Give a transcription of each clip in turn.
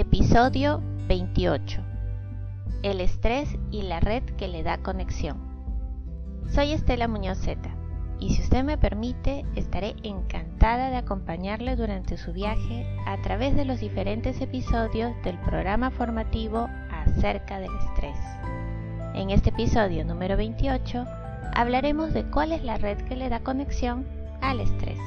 Episodio 28. El estrés y la red que le da conexión. Soy Estela Muñoz Z y si usted me permite estaré encantada de acompañarle durante su viaje a través de los diferentes episodios del programa formativo acerca del estrés. En este episodio número 28 hablaremos de cuál es la red que le da conexión al estrés.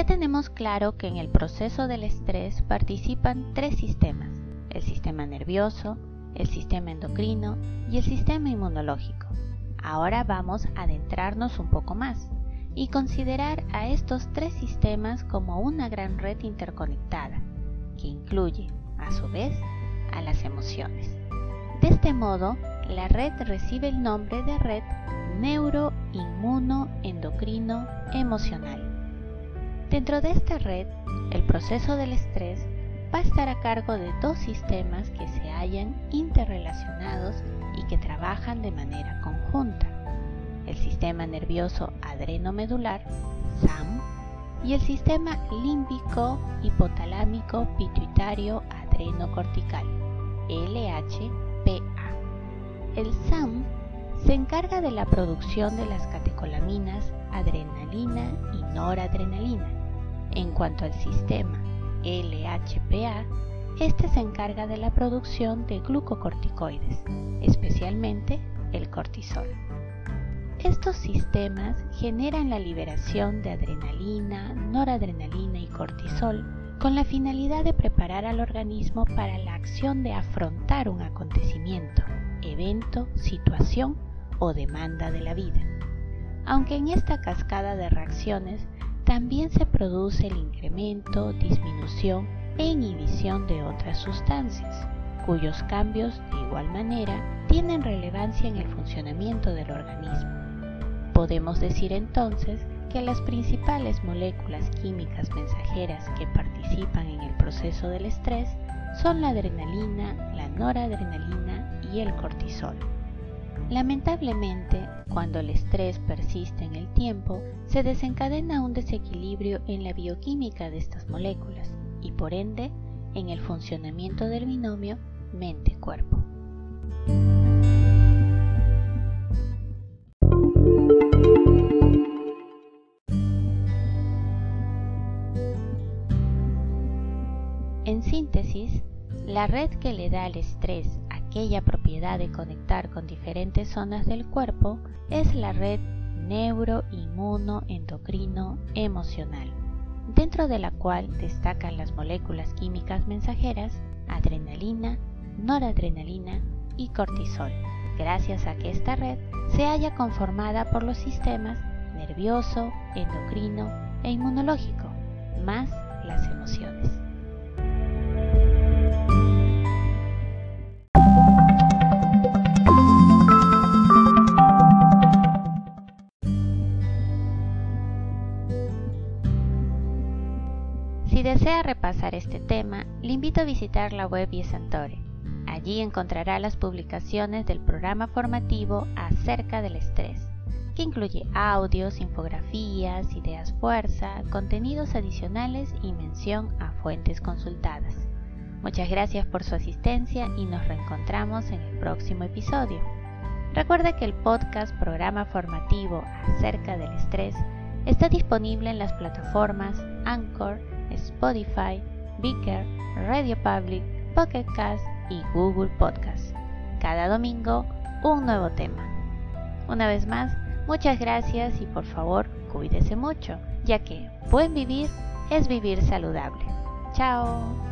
Ya tenemos claro que en el proceso del estrés participan tres sistemas, el sistema nervioso, el sistema endocrino y el sistema inmunológico. Ahora vamos a adentrarnos un poco más y considerar a estos tres sistemas como una gran red interconectada, que incluye, a su vez, a las emociones. De este modo, la red recibe el nombre de red neuroinmunoendocrino-emocional. Dentro de esta red, el proceso del estrés va a estar a cargo de dos sistemas que se hallan interrelacionados y que trabajan de manera conjunta. El sistema nervioso adrenomedular, SAM, y el sistema límbico hipotalámico pituitario adrenocortical, LHPA. El SAM se encarga de la producción de las catecolaminas adrenalina y noradrenalina. En cuanto al sistema LHPA, este se encarga de la producción de glucocorticoides, especialmente el cortisol. Estos sistemas generan la liberación de adrenalina, noradrenalina y cortisol con la finalidad de preparar al organismo para la acción de afrontar un acontecimiento, evento, situación o demanda de la vida. Aunque en esta cascada de reacciones también se produce el incremento, disminución e inhibición de otras sustancias, cuyos cambios de igual manera tienen relevancia en el funcionamiento del organismo. Podemos decir entonces que las principales moléculas químicas mensajeras que participan en el proceso del estrés son la adrenalina, la noradrenalina y el cortisol. Lamentablemente, cuando el estrés persiste en el tiempo, se desencadena un desequilibrio en la bioquímica de estas moléculas y por ende en el funcionamiento del binomio mente-cuerpo. En síntesis, la red que le da al estrés aquella propiedad de conectar con diferentes zonas del cuerpo es la red neuroinmunoendocrino-emocional, dentro de la cual destacan las moléculas químicas mensajeras adrenalina, noradrenalina y cortisol, gracias a que esta red se haya conformada por los sistemas nervioso, endocrino e inmunológico, más las emociones. Si desea repasar este tema, le invito a visitar la web Yesantore. Allí encontrará las publicaciones del programa formativo acerca del estrés, que incluye audios, infografías, ideas fuerza, contenidos adicionales y mención a fuentes consultadas. Muchas gracias por su asistencia y nos reencontramos en el próximo episodio. Recuerda que el podcast programa formativo acerca del estrés está disponible en las plataformas Anchor, Spotify, Beaker, Radio Public, Pocket Cast y Google Podcast. Cada domingo un nuevo tema. Una vez más, muchas gracias y por favor cuídese mucho, ya que buen vivir es vivir saludable. Chao.